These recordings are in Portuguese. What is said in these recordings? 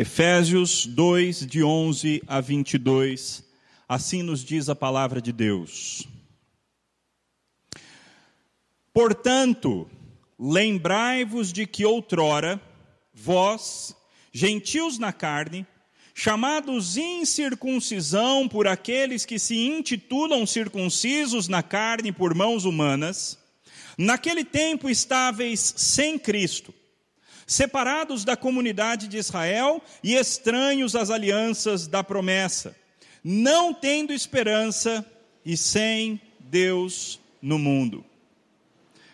Efésios 2, de 11 a 22, assim nos diz a palavra de Deus. Portanto, lembrai-vos de que outrora, vós, gentios na carne, chamados incircuncisão por aqueles que se intitulam circuncisos na carne por mãos humanas, naquele tempo estáveis sem Cristo separados da comunidade de Israel e estranhos às alianças da promessa, não tendo esperança e sem Deus no mundo.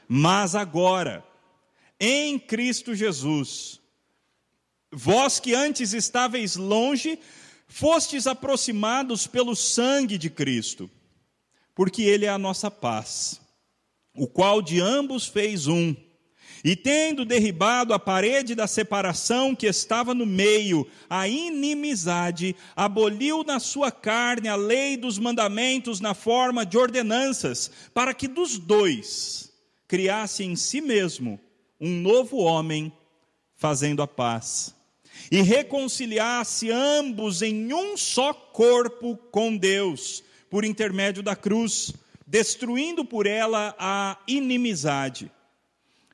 Mas agora, em Cristo Jesus, vós que antes estáveis longe, fostes aproximados pelo sangue de Cristo, porque Ele é a nossa paz, o qual de ambos fez um e tendo derribado a parede da separação que estava no meio, a inimizade, aboliu na sua carne a lei dos mandamentos na forma de ordenanças, para que dos dois criasse em si mesmo um novo homem, fazendo a paz, e reconciliasse ambos em um só corpo com Deus, por intermédio da cruz, destruindo por ela a inimizade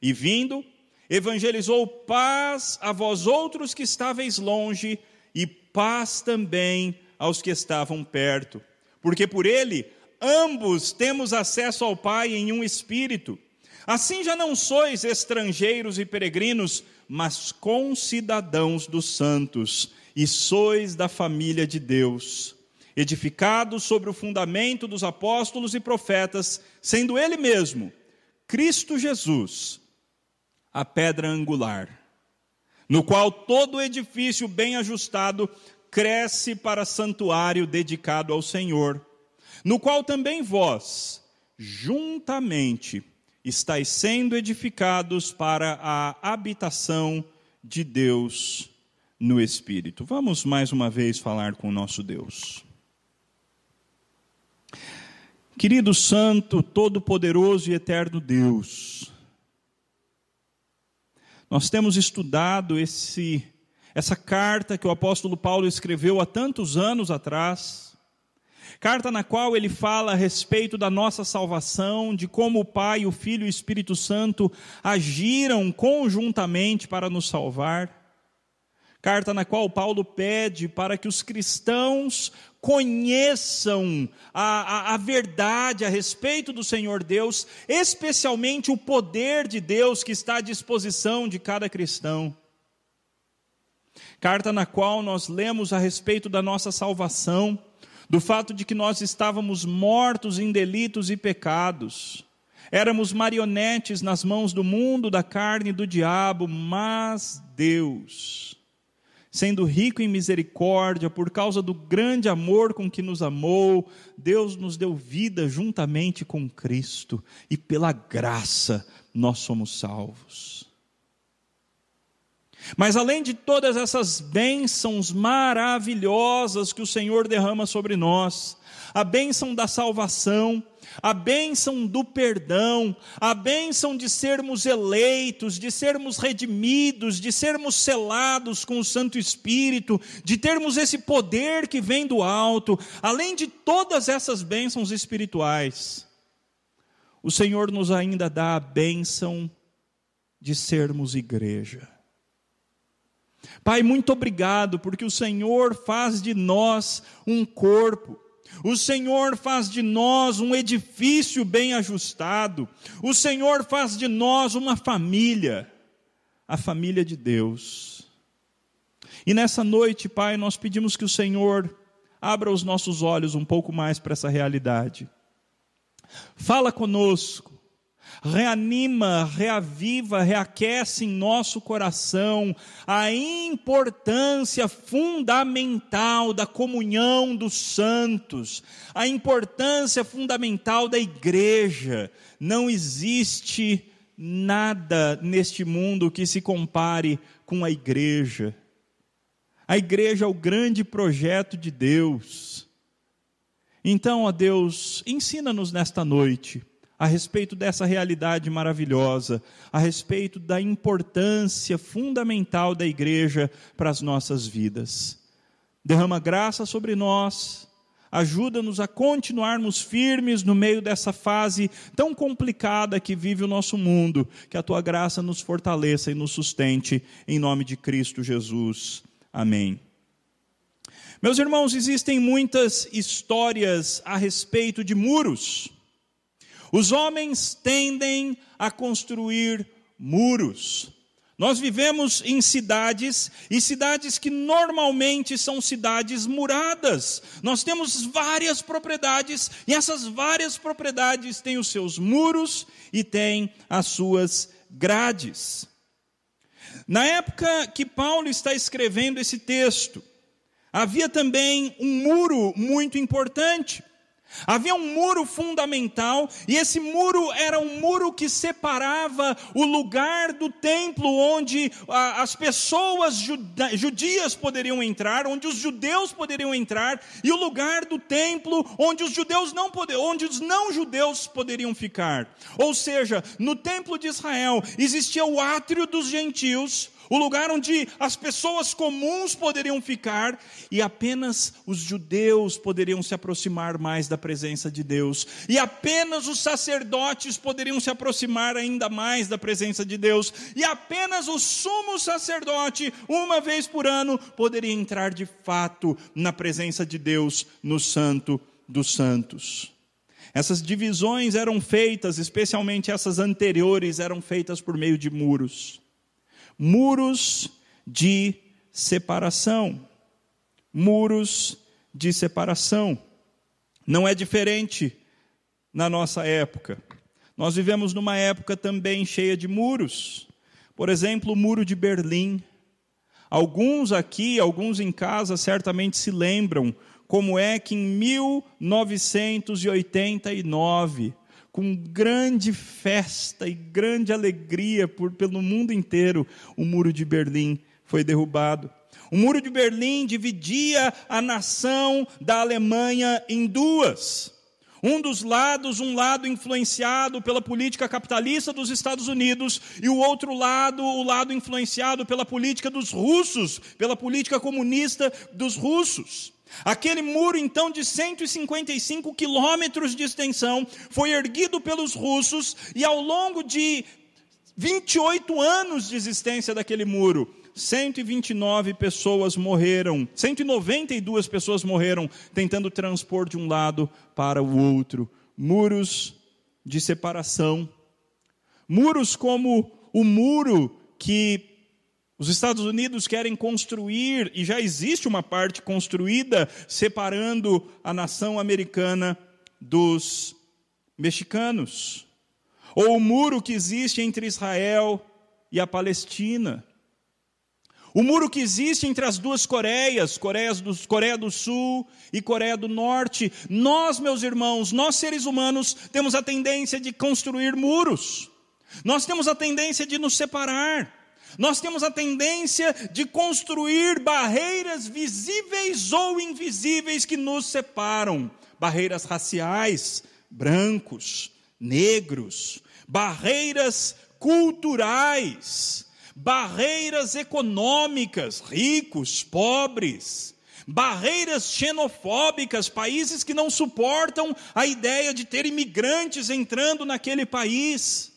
e vindo, evangelizou paz a vós outros que estáveis longe, e paz também aos que estavam perto. Porque por ele ambos temos acesso ao Pai em um espírito. Assim já não sois estrangeiros e peregrinos, mas concidadãos dos santos, e sois da família de Deus, edificados sobre o fundamento dos apóstolos e profetas, sendo Ele mesmo, Cristo Jesus, a pedra angular, no qual todo edifício bem ajustado cresce para santuário dedicado ao Senhor, no qual também vós, juntamente, estáis sendo edificados para a habitação de Deus no Espírito. Vamos mais uma vez falar com o nosso Deus. Querido Santo, Todo-Poderoso e Eterno Deus, nós temos estudado esse, essa carta que o apóstolo Paulo escreveu há tantos anos atrás, carta na qual ele fala a respeito da nossa salvação, de como o Pai, o Filho e o Espírito Santo agiram conjuntamente para nos salvar. Carta na qual Paulo pede para que os cristãos conheçam a, a, a, verdade a respeito do Senhor Deus, especialmente o poder de Deus que está à disposição de cada cristão. Carta na qual nós lemos a respeito da nossa salvação, do fato de que nós estávamos mortos em delitos e pecados, éramos marionetes nas mãos do mundo, da carne e do diabo, mas Deus sendo rico em misericórdia, por causa do grande amor com que nos amou, Deus nos deu vida juntamente com Cristo, e pela graça nós somos salvos. Mas além de todas essas bênçãos maravilhosas que o Senhor derrama sobre nós, a bênção da salvação, a bênção do perdão, a bênção de sermos eleitos, de sermos redimidos, de sermos selados com o Santo Espírito, de termos esse poder que vem do alto, além de todas essas bênçãos espirituais, o Senhor nos ainda dá a bênção de sermos igreja. Pai, muito obrigado, porque o Senhor faz de nós um corpo. O Senhor faz de nós um edifício bem ajustado. O Senhor faz de nós uma família, a família de Deus. E nessa noite, Pai, nós pedimos que o Senhor abra os nossos olhos um pouco mais para essa realidade. Fala conosco reanima, reaviva, reaquece em nosso coração a importância fundamental da comunhão dos santos, a importância fundamental da igreja. Não existe nada neste mundo que se compare com a igreja. A igreja é o grande projeto de Deus. Então, ó Deus, ensina-nos nesta noite a respeito dessa realidade maravilhosa, a respeito da importância fundamental da igreja para as nossas vidas. Derrama graça sobre nós, ajuda-nos a continuarmos firmes no meio dessa fase tão complicada que vive o nosso mundo, que a tua graça nos fortaleça e nos sustente, em nome de Cristo Jesus. Amém. Meus irmãos, existem muitas histórias a respeito de muros. Os homens tendem a construir muros. Nós vivemos em cidades e cidades que normalmente são cidades muradas. Nós temos várias propriedades e essas várias propriedades têm os seus muros e têm as suas grades. Na época que Paulo está escrevendo esse texto, havia também um muro muito importante. Havia um muro fundamental, e esse muro era um muro que separava o lugar do templo onde as pessoas judias poderiam entrar, onde os judeus poderiam entrar, e o lugar do templo onde os judeus não poderiam, onde os não judeus poderiam ficar. Ou seja, no templo de Israel existia o átrio dos gentios, o lugar onde as pessoas comuns poderiam ficar e apenas os judeus poderiam se aproximar mais da presença de Deus, e apenas os sacerdotes poderiam se aproximar ainda mais da presença de Deus, e apenas o sumo sacerdote, uma vez por ano, poderia entrar de fato na presença de Deus no Santo dos Santos. Essas divisões eram feitas, especialmente essas anteriores, eram feitas por meio de muros muros de separação. Muros de separação. Não é diferente na nossa época. Nós vivemos numa época também cheia de muros. Por exemplo, o Muro de Berlim. Alguns aqui, alguns em casa, certamente se lembram como é que em 1989 com grande festa e grande alegria por, pelo mundo inteiro, o muro de Berlim foi derrubado. O muro de Berlim dividia a nação da Alemanha em duas. Um dos lados, um lado influenciado pela política capitalista dos Estados Unidos, e o outro lado, o lado influenciado pela política dos russos, pela política comunista dos russos. Aquele muro, então, de 155 quilômetros de extensão, foi erguido pelos russos e ao longo de 28 anos de existência daquele muro, 129 pessoas morreram, 192 pessoas morreram tentando transpor de um lado para o outro. Muros de separação. Muros como o muro que os Estados Unidos querem construir, e já existe uma parte construída, separando a nação americana dos mexicanos. Ou o muro que existe entre Israel e a Palestina. O muro que existe entre as duas Coreias, Coreia do, Coreia do Sul e Coreia do Norte. Nós, meus irmãos, nós seres humanos, temos a tendência de construir muros. Nós temos a tendência de nos separar. Nós temos a tendência de construir barreiras visíveis ou invisíveis que nos separam. Barreiras raciais, brancos, negros, barreiras culturais, barreiras econômicas, ricos, pobres, barreiras xenofóbicas, países que não suportam a ideia de ter imigrantes entrando naquele país,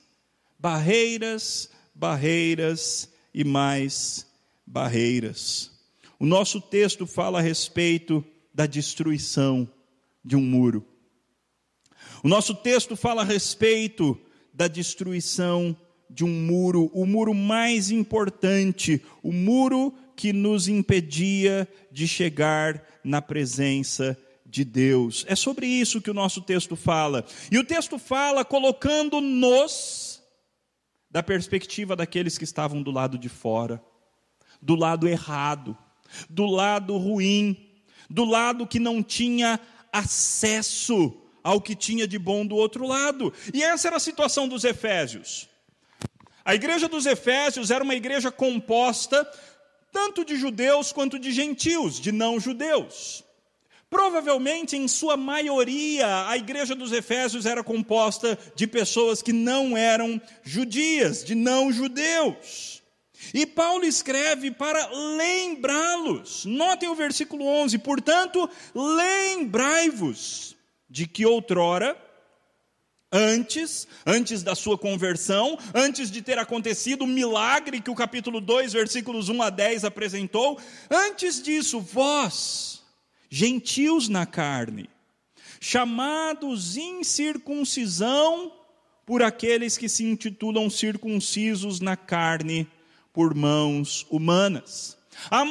barreiras barreiras e mais barreiras. O nosso texto fala a respeito da destruição de um muro. O nosso texto fala a respeito da destruição de um muro, o muro mais importante, o muro que nos impedia de chegar na presença de Deus. É sobre isso que o nosso texto fala. E o texto fala colocando-nos da perspectiva daqueles que estavam do lado de fora, do lado errado, do lado ruim, do lado que não tinha acesso ao que tinha de bom do outro lado. E essa era a situação dos Efésios. A igreja dos Efésios era uma igreja composta tanto de judeus quanto de gentios, de não judeus. Provavelmente, em sua maioria, a igreja dos Efésios era composta de pessoas que não eram judias, de não judeus. E Paulo escreve para lembrá-los. Notem o versículo 11: Portanto, lembrai-vos de que outrora, antes, antes da sua conversão, antes de ter acontecido o milagre que o capítulo 2, versículos 1 a 10 apresentou, antes disso, vós, gentios na carne, chamados incircuncisão por aqueles que se intitulam circuncisos na carne por mãos humanas.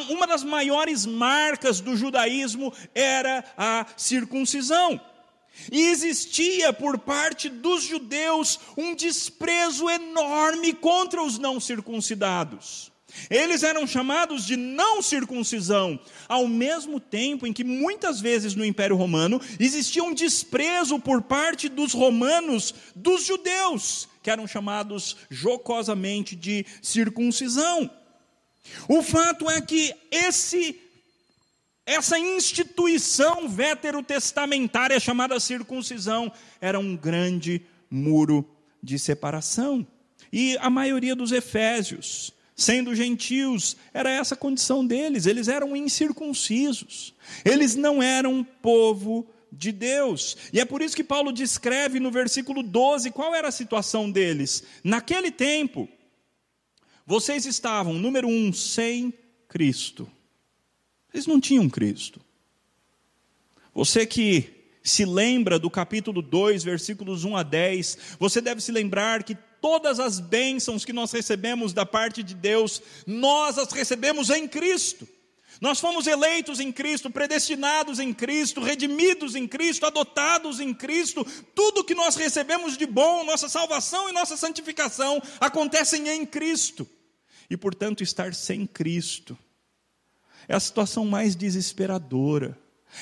Uma das maiores marcas do judaísmo era a circuncisão. E existia por parte dos judeus um desprezo enorme contra os não circuncidados. Eles eram chamados de não circuncisão, ao mesmo tempo em que muitas vezes no Império Romano existia um desprezo por parte dos romanos dos judeus, que eram chamados jocosamente de circuncisão. O fato é que esse essa instituição veterotestamentária chamada circuncisão era um grande muro de separação. E a maioria dos efésios, sendo gentios, era essa a condição deles, eles eram incircuncisos. Eles não eram povo de Deus. E é por isso que Paulo descreve no versículo 12 qual era a situação deles. Naquele tempo, vocês estavam, número um, sem Cristo. Eles não tinham Cristo. Você que se lembra do capítulo 2, versículos 1 a 10, você deve se lembrar que todas as bênçãos que nós recebemos da parte de Deus, nós as recebemos em Cristo. Nós fomos eleitos em Cristo, predestinados em Cristo, redimidos em Cristo, adotados em Cristo. Tudo que nós recebemos de bom, nossa salvação e nossa santificação acontecem em Cristo. E portanto, estar sem Cristo é a situação mais desesperadora,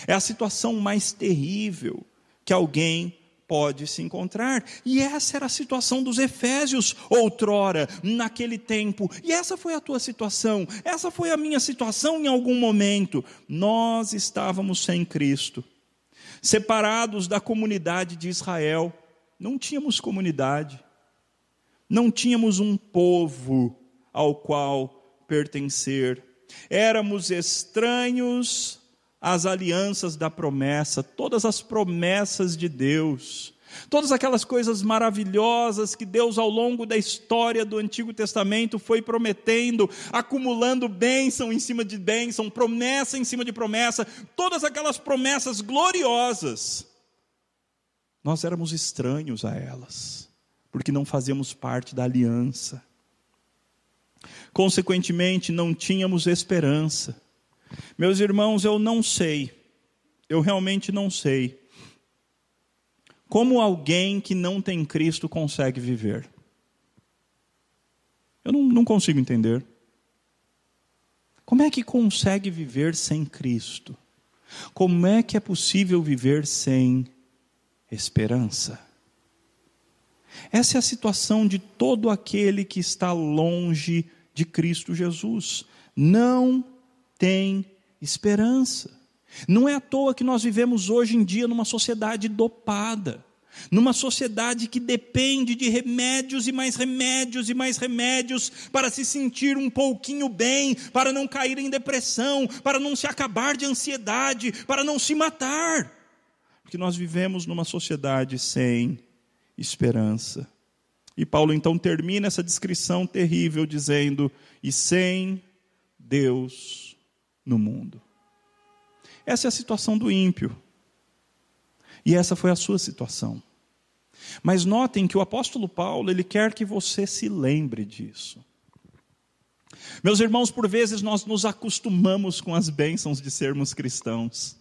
é a situação mais terrível que alguém pode se encontrar. E essa era a situação dos Efésios outrora, naquele tempo. E essa foi a tua situação, essa foi a minha situação em algum momento. Nós estávamos sem Cristo, separados da comunidade de Israel, não tínhamos comunidade, não tínhamos um povo ao qual pertencer Éramos estranhos às alianças da promessa, todas as promessas de Deus, todas aquelas coisas maravilhosas que Deus ao longo da história do Antigo Testamento foi prometendo, acumulando bênção em cima de bênção, promessa em cima de promessa, todas aquelas promessas gloriosas. Nós éramos estranhos a elas, porque não fazíamos parte da aliança. Consequentemente, não tínhamos esperança. Meus irmãos, eu não sei, eu realmente não sei, como alguém que não tem Cristo consegue viver. Eu não, não consigo entender. Como é que consegue viver sem Cristo? Como é que é possível viver sem esperança? Essa é a situação de todo aquele que está longe de Cristo Jesus. Não tem esperança. Não é à toa que nós vivemos hoje em dia numa sociedade dopada, numa sociedade que depende de remédios e mais remédios e mais remédios para se sentir um pouquinho bem, para não cair em depressão, para não se acabar de ansiedade, para não se matar. Porque nós vivemos numa sociedade sem esperança. E Paulo então termina essa descrição terrível dizendo: e sem Deus no mundo. Essa é a situação do ímpio. E essa foi a sua situação. Mas notem que o apóstolo Paulo, ele quer que você se lembre disso. Meus irmãos, por vezes nós nos acostumamos com as bênçãos de sermos cristãos.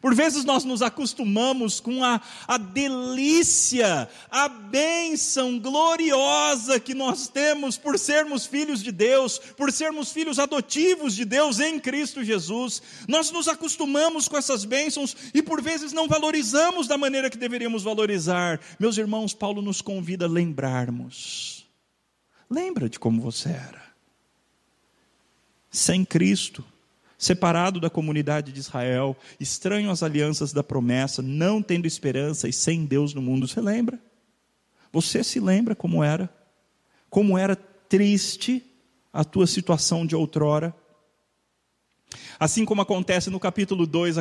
Por vezes nós nos acostumamos com a, a delícia, a bênção gloriosa que nós temos por sermos filhos de Deus, por sermos filhos adotivos de Deus em Cristo Jesus. Nós nos acostumamos com essas bênçãos e por vezes não valorizamos da maneira que deveríamos valorizar. Meus irmãos, Paulo nos convida a lembrarmos. Lembra de como você era. Sem Cristo, separado da comunidade de Israel, estranho às alianças da promessa, não tendo esperança e sem Deus no mundo. Você lembra? Você se lembra como era? Como era triste a tua situação de outrora? Assim como acontece no capítulo 2,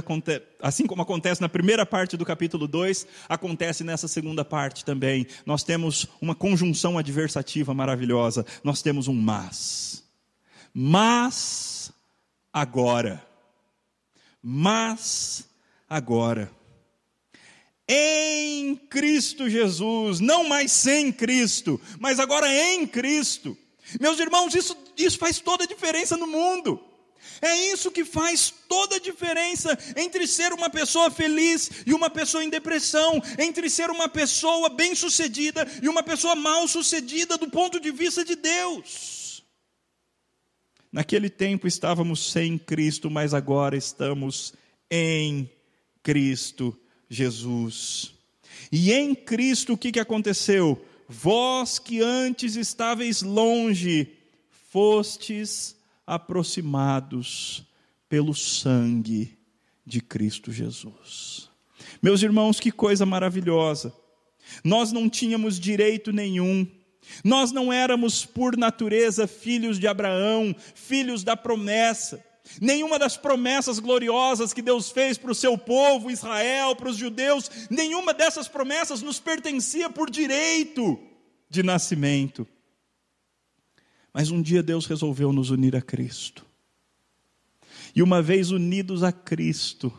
assim como acontece na primeira parte do capítulo 2, acontece nessa segunda parte também. Nós temos uma conjunção adversativa maravilhosa. Nós temos um mas. Mas agora. Mas agora. Em Cristo Jesus, não mais sem Cristo, mas agora em Cristo. Meus irmãos, isso, isso faz toda a diferença no mundo. É isso que faz toda a diferença entre ser uma pessoa feliz e uma pessoa em depressão, entre ser uma pessoa bem-sucedida e uma pessoa mal-sucedida do ponto de vista de Deus. Naquele tempo estávamos sem Cristo, mas agora estamos em Cristo Jesus. E em Cristo o que, que aconteceu? Vós que antes estáveis longe, fostes aproximados pelo sangue de Cristo Jesus. Meus irmãos, que coisa maravilhosa. Nós não tínhamos direito nenhum. Nós não éramos por natureza filhos de Abraão, filhos da promessa. Nenhuma das promessas gloriosas que Deus fez para o seu povo, Israel, para os judeus, nenhuma dessas promessas nos pertencia por direito de nascimento. Mas um dia Deus resolveu nos unir a Cristo. E uma vez unidos a Cristo,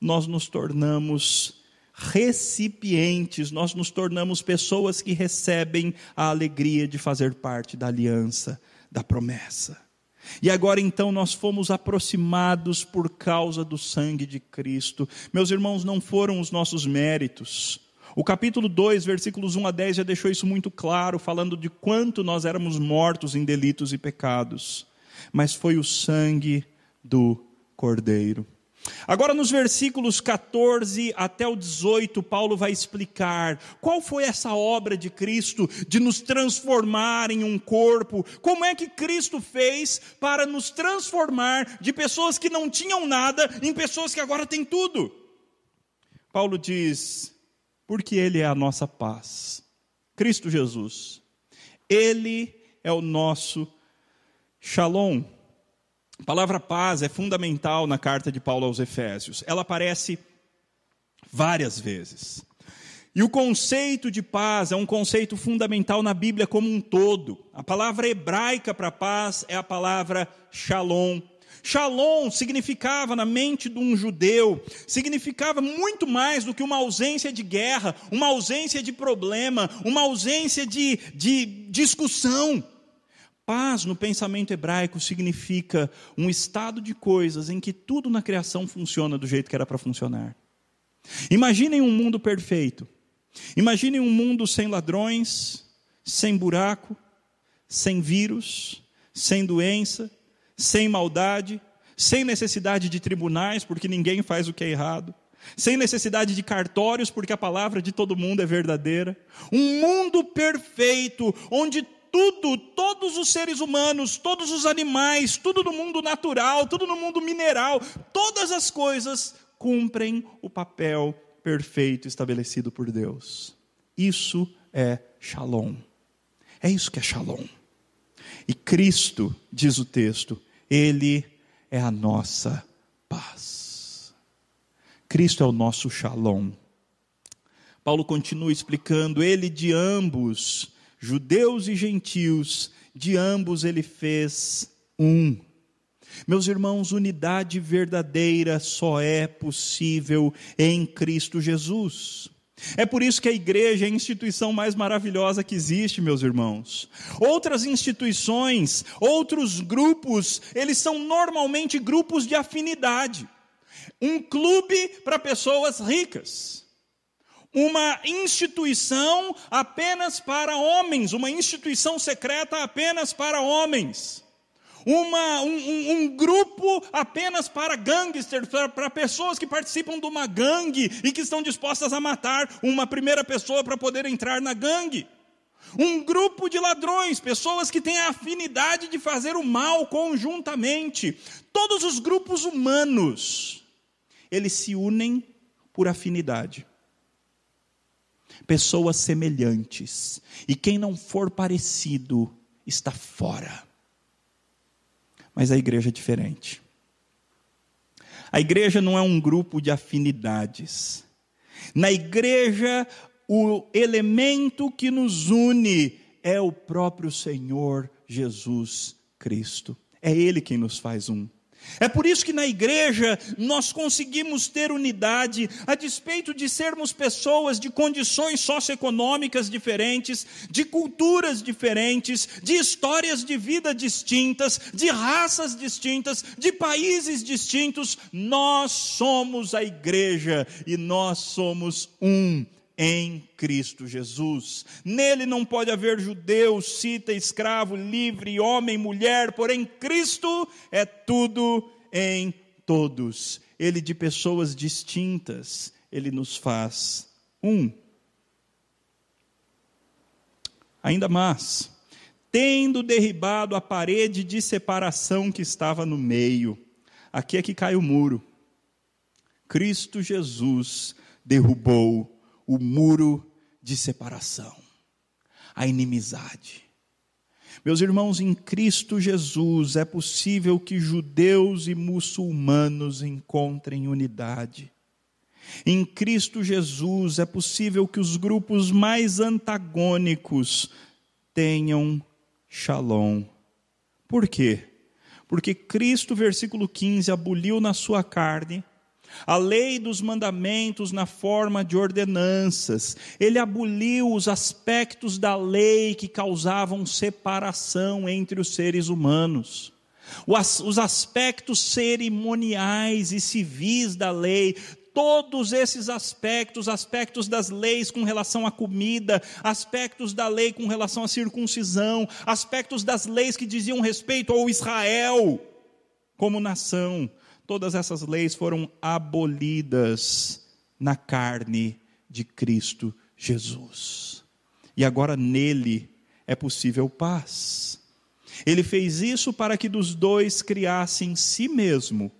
nós nos tornamos recipientes, nós nos tornamos pessoas que recebem a alegria de fazer parte da aliança, da promessa. E agora então nós fomos aproximados por causa do sangue de Cristo. Meus irmãos, não foram os nossos méritos, o capítulo 2, versículos 1 a 10 já deixou isso muito claro, falando de quanto nós éramos mortos em delitos e pecados. Mas foi o sangue do Cordeiro. Agora, nos versículos 14 até o 18, Paulo vai explicar qual foi essa obra de Cristo de nos transformar em um corpo, como é que Cristo fez para nos transformar de pessoas que não tinham nada em pessoas que agora têm tudo. Paulo diz: porque Ele é a nossa paz. Cristo Jesus. Ele é o nosso shalom. A palavra paz é fundamental na carta de Paulo aos Efésios. Ela aparece várias vezes. E o conceito de paz é um conceito fundamental na Bíblia como um todo. A palavra hebraica para paz é a palavra shalom. Shalom significava na mente de um judeu, significava muito mais do que uma ausência de guerra, uma ausência de problema, uma ausência de, de discussão. Paz no pensamento hebraico significa um estado de coisas em que tudo na criação funciona do jeito que era para funcionar. Imaginem um mundo perfeito. Imaginem um mundo sem ladrões, sem buraco, sem vírus, sem doença, sem maldade, sem necessidade de tribunais, porque ninguém faz o que é errado, sem necessidade de cartórios, porque a palavra de todo mundo é verdadeira. Um mundo perfeito, onde tudo, todos os seres humanos, todos os animais, tudo no mundo natural, tudo no mundo mineral, todas as coisas cumprem o papel perfeito estabelecido por Deus. Isso é Shalom. É isso que é Shalom. E Cristo, diz o texto, ele é a nossa paz. Cristo é o nosso shalom. Paulo continua explicando, ele de ambos, judeus e gentios, de ambos ele fez um. Meus irmãos, unidade verdadeira só é possível em Cristo Jesus. É por isso que a igreja é a instituição mais maravilhosa que existe, meus irmãos. Outras instituições, outros grupos, eles são normalmente grupos de afinidade. Um clube para pessoas ricas. Uma instituição apenas para homens, uma instituição secreta apenas para homens uma, um, um, grupo apenas para gangsters, para, para pessoas que participam de uma gangue e que estão dispostas a matar uma primeira pessoa para poder entrar na gangue. Um grupo de ladrões, pessoas que têm a afinidade de fazer o mal conjuntamente. Todos os grupos humanos, eles se unem por afinidade. Pessoas semelhantes. E quem não for parecido está fora. Mas a igreja é diferente. A igreja não é um grupo de afinidades. Na igreja, o elemento que nos une é o próprio Senhor Jesus Cristo. É Ele quem nos faz um. É por isso que na igreja nós conseguimos ter unidade, a despeito de sermos pessoas de condições socioeconômicas diferentes, de culturas diferentes, de histórias de vida distintas, de raças distintas, de países distintos, nós somos a igreja e nós somos um em Cristo Jesus. Nele não pode haver judeu, cita, escravo, livre, homem, mulher, porém Cristo é tudo em todos. Ele de pessoas distintas, ele nos faz um. Ainda mais, tendo derribado a parede de separação que estava no meio, aqui é que cai o muro. Cristo Jesus derrubou o muro de separação, a inimizade. Meus irmãos, em Cristo Jesus é possível que judeus e muçulmanos encontrem unidade. Em Cristo Jesus é possível que os grupos mais antagônicos tenham shalom. Por quê? Porque Cristo, versículo 15, aboliu na sua carne a lei dos mandamentos na forma de ordenanças. Ele aboliu os aspectos da lei que causavam separação entre os seres humanos. Os aspectos cerimoniais e civis da lei, todos esses aspectos, aspectos das leis com relação à comida, aspectos da lei com relação à circuncisão, aspectos das leis que diziam respeito ao Israel como nação, todas essas leis foram abolidas na carne de Cristo Jesus. E agora nele é possível paz. Ele fez isso para que dos dois criasse em si mesmo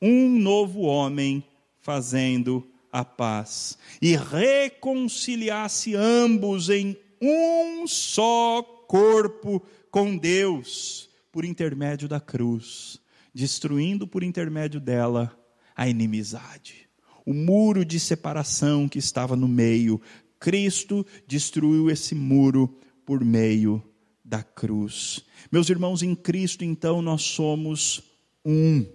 um novo homem, fazendo a paz, e reconciliasse ambos em um só corpo com Deus, por intermédio da cruz destruindo por intermédio dela a inimizade. O muro de separação que estava no meio, Cristo destruiu esse muro por meio da cruz. Meus irmãos, em Cristo, então, nós somos um.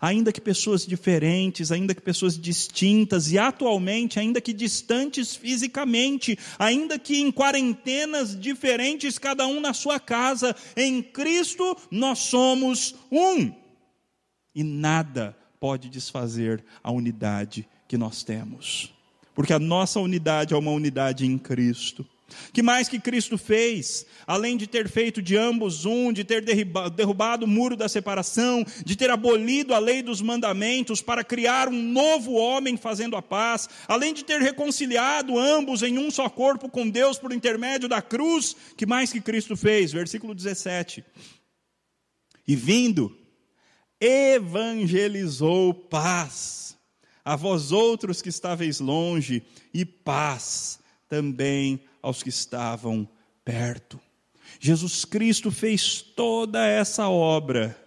Ainda que pessoas diferentes, ainda que pessoas distintas e atualmente, ainda que distantes fisicamente, ainda que em quarentenas diferentes, cada um na sua casa, em Cristo nós somos um e nada pode desfazer a unidade que nós temos. Porque a nossa unidade é uma unidade em Cristo. Que mais que Cristo fez? Além de ter feito de ambos um, de ter derrubado o muro da separação, de ter abolido a lei dos mandamentos para criar um novo homem fazendo a paz, além de ter reconciliado ambos em um só corpo com Deus por intermédio da cruz, que mais que Cristo fez? Versículo 17. E vindo, evangelizou paz a vós outros que estáveis longe, e paz também aos que estavam perto. Jesus Cristo fez toda essa obra.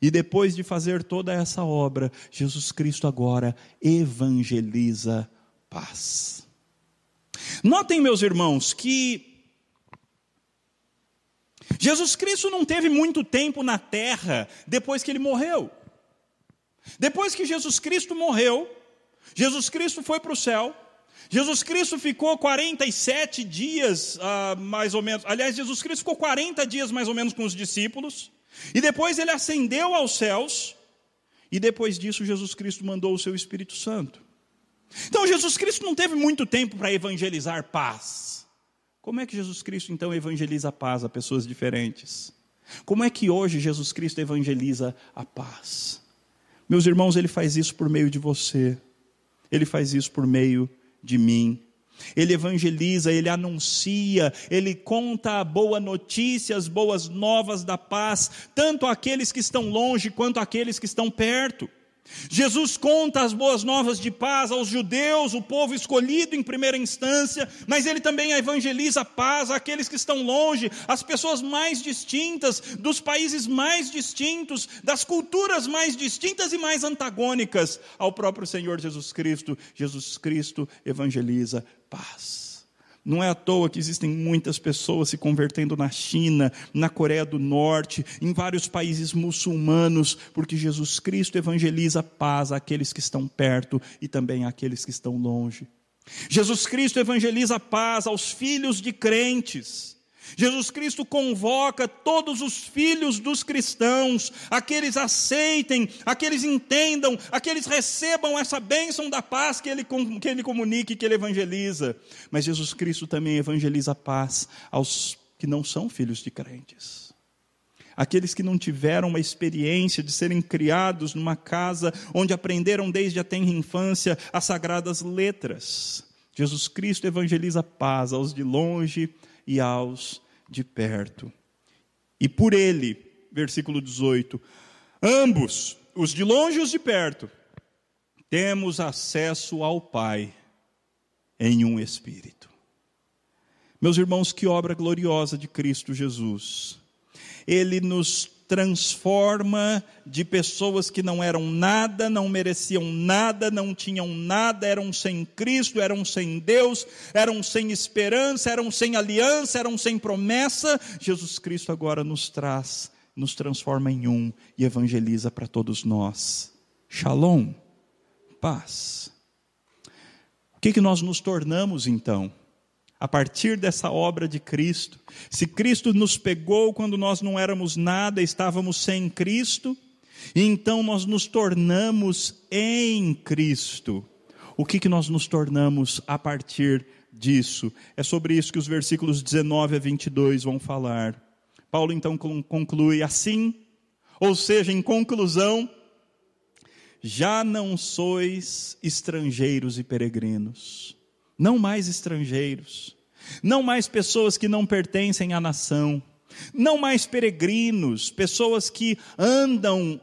E depois de fazer toda essa obra, Jesus Cristo agora evangeliza paz. Notem, meus irmãos, que Jesus Cristo não teve muito tempo na terra depois que ele morreu. Depois que Jesus Cristo morreu, Jesus Cristo foi para o céu. Jesus Cristo ficou 47 dias, ah, mais ou menos. Aliás, Jesus Cristo ficou 40 dias mais ou menos com os discípulos. E depois ele ascendeu aos céus. E depois disso, Jesus Cristo mandou o seu Espírito Santo. Então, Jesus Cristo não teve muito tempo para evangelizar paz. Como é que Jesus Cristo então evangeliza a paz a pessoas diferentes? Como é que hoje Jesus Cristo evangeliza a paz? Meus irmãos, ele faz isso por meio de você. Ele faz isso por meio de mim. Ele evangeliza, ele anuncia, ele conta a boa notícia, as boas novas da paz, tanto àqueles que estão longe quanto àqueles que estão perto. Jesus conta as boas novas de paz aos judeus, o povo escolhido em primeira instância, mas ele também evangeliza a paz àqueles que estão longe, às pessoas mais distintas, dos países mais distintos, das culturas mais distintas e mais antagônicas ao próprio Senhor Jesus Cristo. Jesus Cristo evangeliza paz. Não é à toa que existem muitas pessoas se convertendo na China, na Coreia do Norte, em vários países muçulmanos, porque Jesus Cristo evangeliza paz àqueles que estão perto e também àqueles que estão longe. Jesus Cristo evangeliza paz aos filhos de crentes. Jesus Cristo convoca todos os filhos dos cristãos, aqueles aceitem, aqueles entendam, aqueles recebam essa bênção da paz que ele, que ele comunica que ele evangeliza. Mas Jesus Cristo também evangeliza a paz aos que não são filhos de crentes. Aqueles que não tiveram uma experiência de serem criados numa casa onde aprenderam desde a tenra infância as sagradas letras. Jesus Cristo evangeliza a paz aos de longe e aos de perto. E por ele, versículo 18, ambos, os de longe e os de perto, temos acesso ao Pai em um Espírito. Meus irmãos, que obra gloriosa de Cristo Jesus. Ele nos transforma de pessoas que não eram nada, não mereciam nada, não tinham nada, eram sem Cristo, eram sem Deus, eram sem esperança, eram sem aliança, eram sem promessa. Jesus Cristo agora nos traz, nos transforma em um e evangeliza para todos nós. Shalom, paz. O que, que nós nos tornamos então? A partir dessa obra de Cristo. Se Cristo nos pegou quando nós não éramos nada, estávamos sem Cristo, então nós nos tornamos em Cristo. O que, que nós nos tornamos a partir disso? É sobre isso que os versículos 19 a 22 vão falar. Paulo então conclui assim, ou seja, em conclusão, já não sois estrangeiros e peregrinos não mais estrangeiros, não mais pessoas que não pertencem à nação, não mais peregrinos, pessoas que andam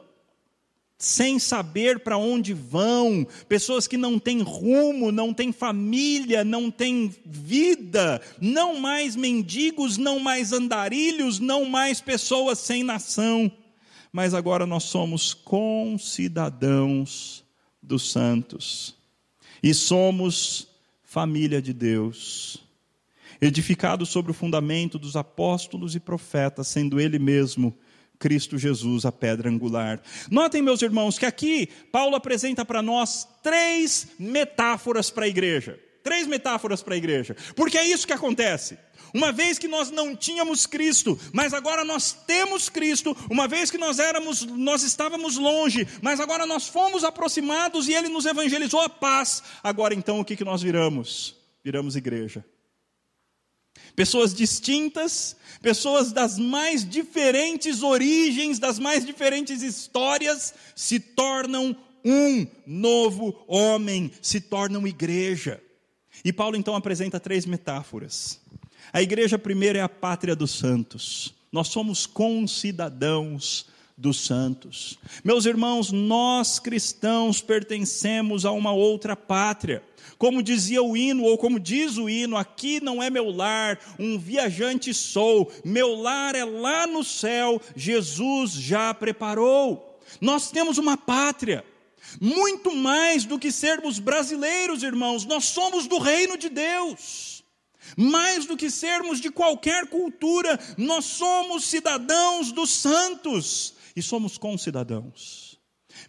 sem saber para onde vão, pessoas que não têm rumo, não têm família, não têm vida, não mais mendigos, não mais andarilhos, não mais pessoas sem nação, mas agora nós somos concidadãos dos santos e somos família de Deus, edificado sobre o fundamento dos apóstolos e profetas, sendo Ele mesmo Cristo Jesus a pedra angular. Notem, meus irmãos, que aqui Paulo apresenta para nós três metáforas para a igreja. Três metáforas para a igreja. Porque é isso que acontece. Uma vez que nós não tínhamos Cristo, mas agora nós temos Cristo, uma vez que nós éramos, nós estávamos longe, mas agora nós fomos aproximados e ele nos evangelizou a paz. Agora então o que que nós viramos? Viramos igreja. Pessoas distintas, pessoas das mais diferentes origens, das mais diferentes histórias, se tornam um novo homem, se tornam igreja. E Paulo então apresenta três metáforas. A igreja primeiro é a pátria dos santos. Nós somos concidadãos dos santos. Meus irmãos, nós cristãos pertencemos a uma outra pátria. Como dizia o hino, ou como diz o hino, aqui não é meu lar, um viajante sou, meu lar é lá no céu, Jesus já preparou. Nós temos uma pátria, muito mais do que sermos brasileiros, irmãos, nós somos do reino de Deus. Mais do que sermos de qualquer cultura, nós somos cidadãos dos santos e somos concidadãos.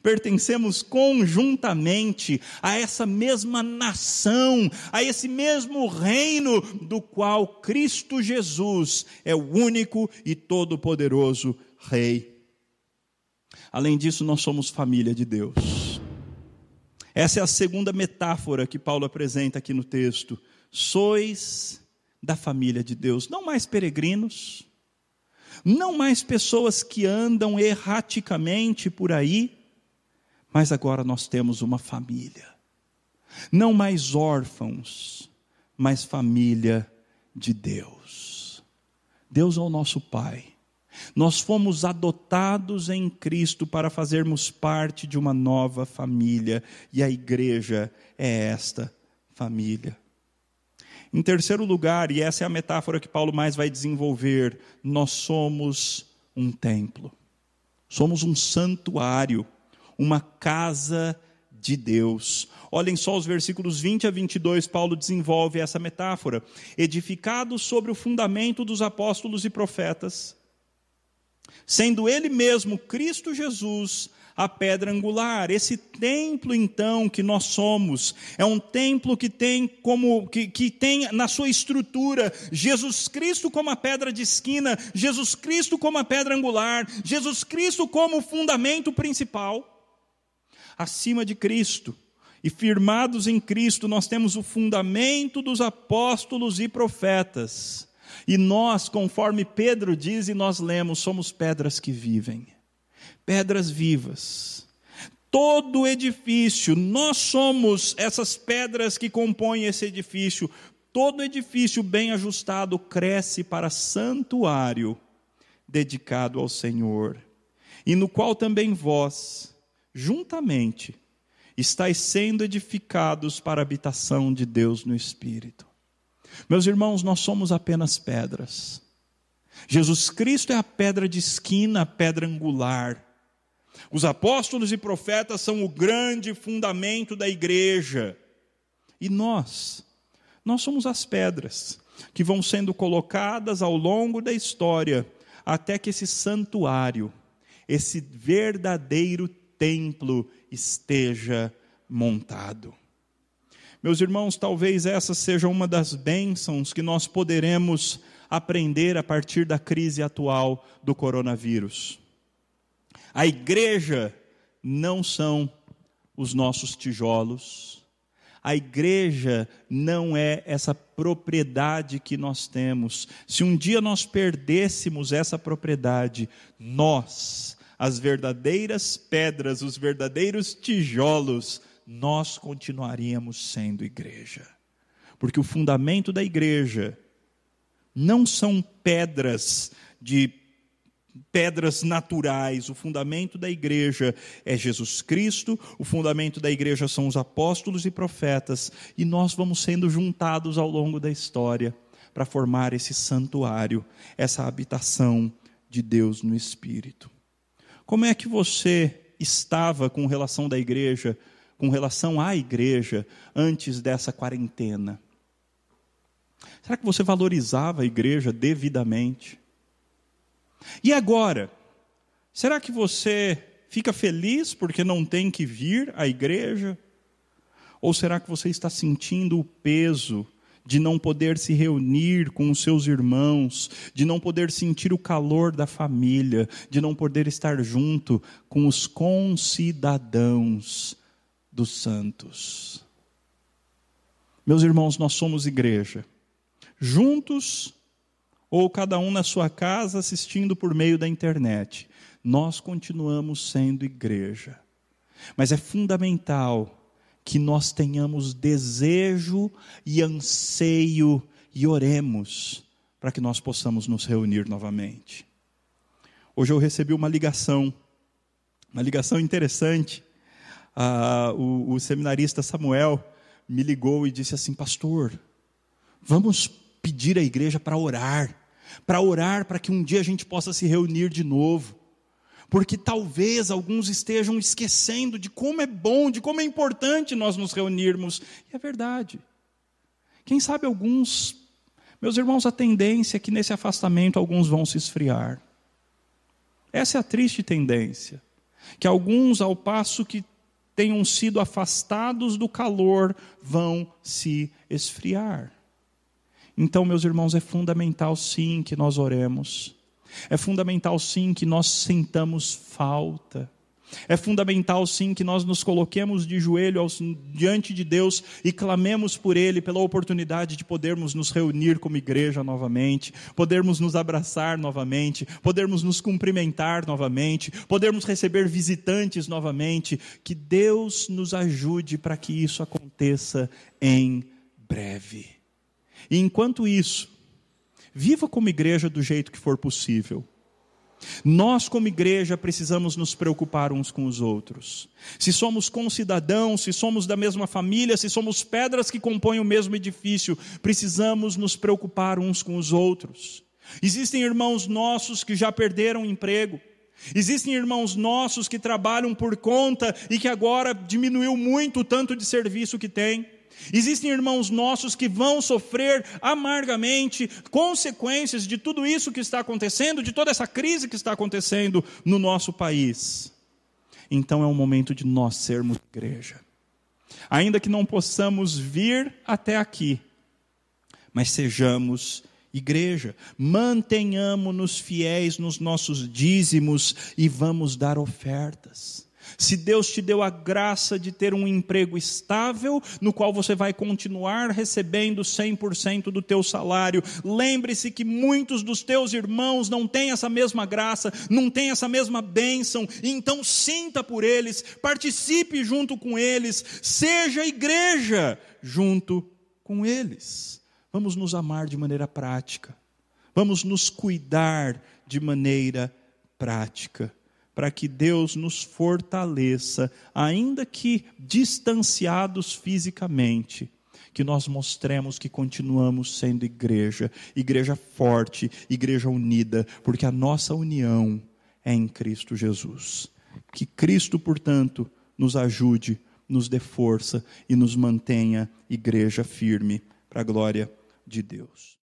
Pertencemos conjuntamente a essa mesma nação, a esse mesmo reino do qual Cristo Jesus é o único e todo-poderoso Rei. Além disso, nós somos família de Deus. Essa é a segunda metáfora que Paulo apresenta aqui no texto sois da família de Deus, não mais peregrinos, não mais pessoas que andam erraticamente por aí, mas agora nós temos uma família. Não mais órfãos, mas família de Deus. Deus é o nosso Pai. Nós fomos adotados em Cristo para fazermos parte de uma nova família, e a igreja é esta família. Em terceiro lugar, e essa é a metáfora que Paulo mais vai desenvolver, nós somos um templo. Somos um santuário, uma casa de Deus. Olhem só os versículos 20 a 22, Paulo desenvolve essa metáfora. Edificado sobre o fundamento dos apóstolos e profetas, sendo ele mesmo Cristo Jesus a pedra angular. Esse templo, então, que nós somos, é um templo que tem como que, que tem na sua estrutura Jesus Cristo como a pedra de esquina, Jesus Cristo como a pedra angular, Jesus Cristo como o fundamento principal. Acima de Cristo e firmados em Cristo, nós temos o fundamento dos apóstolos e profetas. E nós, conforme Pedro diz e nós lemos, somos pedras que vivem pedras vivas. Todo edifício, nós somos essas pedras que compõem esse edifício. Todo edifício bem ajustado cresce para santuário dedicado ao Senhor, e no qual também vós, juntamente, estáis sendo edificados para a habitação de Deus no Espírito. Meus irmãos, nós somos apenas pedras. Jesus Cristo é a pedra de esquina, a pedra angular. Os apóstolos e profetas são o grande fundamento da igreja. E nós, nós somos as pedras que vão sendo colocadas ao longo da história até que esse santuário, esse verdadeiro templo esteja montado. Meus irmãos, talvez essa seja uma das bênçãos que nós poderemos aprender a partir da crise atual do coronavírus. A igreja não são os nossos tijolos. A igreja não é essa propriedade que nós temos. Se um dia nós perdêssemos essa propriedade, nós, as verdadeiras pedras, os verdadeiros tijolos, nós continuaríamos sendo igreja. Porque o fundamento da igreja não são pedras de pedras naturais. O fundamento da igreja é Jesus Cristo, o fundamento da igreja são os apóstolos e profetas, e nós vamos sendo juntados ao longo da história para formar esse santuário, essa habitação de Deus no Espírito. Como é que você estava com relação da igreja, com relação à igreja antes dessa quarentena? Será que você valorizava a igreja devidamente? E agora? Será que você fica feliz porque não tem que vir à igreja? Ou será que você está sentindo o peso de não poder se reunir com os seus irmãos, de não poder sentir o calor da família, de não poder estar junto com os concidadãos dos santos? Meus irmãos, nós somos igreja. Juntos ou cada um na sua casa assistindo por meio da internet. Nós continuamos sendo igreja. Mas é fundamental que nós tenhamos desejo e anseio e oremos para que nós possamos nos reunir novamente. Hoje eu recebi uma ligação, uma ligação interessante. Ah, o, o seminarista Samuel me ligou e disse assim: Pastor, vamos pedir à igreja para orar para orar para que um dia a gente possa se reunir de novo. Porque talvez alguns estejam esquecendo de como é bom, de como é importante nós nos reunirmos. E é verdade. Quem sabe alguns, meus irmãos, a tendência é que nesse afastamento alguns vão se esfriar. Essa é a triste tendência. Que alguns, ao passo que tenham sido afastados do calor, vão se esfriar. Então, meus irmãos, é fundamental sim que nós oremos. É fundamental sim que nós sentamos falta. É fundamental sim que nós nos coloquemos de joelho aos, diante de Deus e clamemos por Ele pela oportunidade de podermos nos reunir como igreja novamente, podermos nos abraçar novamente, podermos nos cumprimentar novamente, podermos receber visitantes novamente. Que Deus nos ajude para que isso aconteça em breve E enquanto isso, viva como igreja do jeito que for possível. Nós, como igreja, precisamos nos preocupar uns com os outros. Se somos concidadãos, se somos da mesma família, se somos pedras que compõem o mesmo edifício, precisamos nos preocupar uns com os outros. Existem irmãos nossos que já perderam emprego. Existem irmãos nossos que trabalham por conta e que agora diminuiu muito o tanto de serviço que tem. Existem irmãos nossos que vão sofrer amargamente consequências de tudo isso que está acontecendo, de toda essa crise que está acontecendo no nosso país. Então é o momento de nós sermos igreja. Ainda que não possamos vir até aqui, mas sejamos igreja, mantenhamos-nos fiéis nos nossos dízimos e vamos dar ofertas. Se Deus te deu a graça de ter um emprego estável, no qual você vai continuar recebendo 100% do teu salário, lembre-se que muitos dos teus irmãos não têm essa mesma graça, não têm essa mesma bênção, então sinta por eles, participe junto com eles, seja igreja junto com eles. Vamos nos amar de maneira prática. Vamos nos cuidar de maneira prática para que Deus nos fortaleça, ainda que distanciados fisicamente, que nós mostremos que continuamos sendo igreja, igreja forte, igreja unida, porque a nossa união é em Cristo Jesus. Que Cristo, portanto, nos ajude, nos dê força e nos mantenha igreja firme, para a glória de Deus.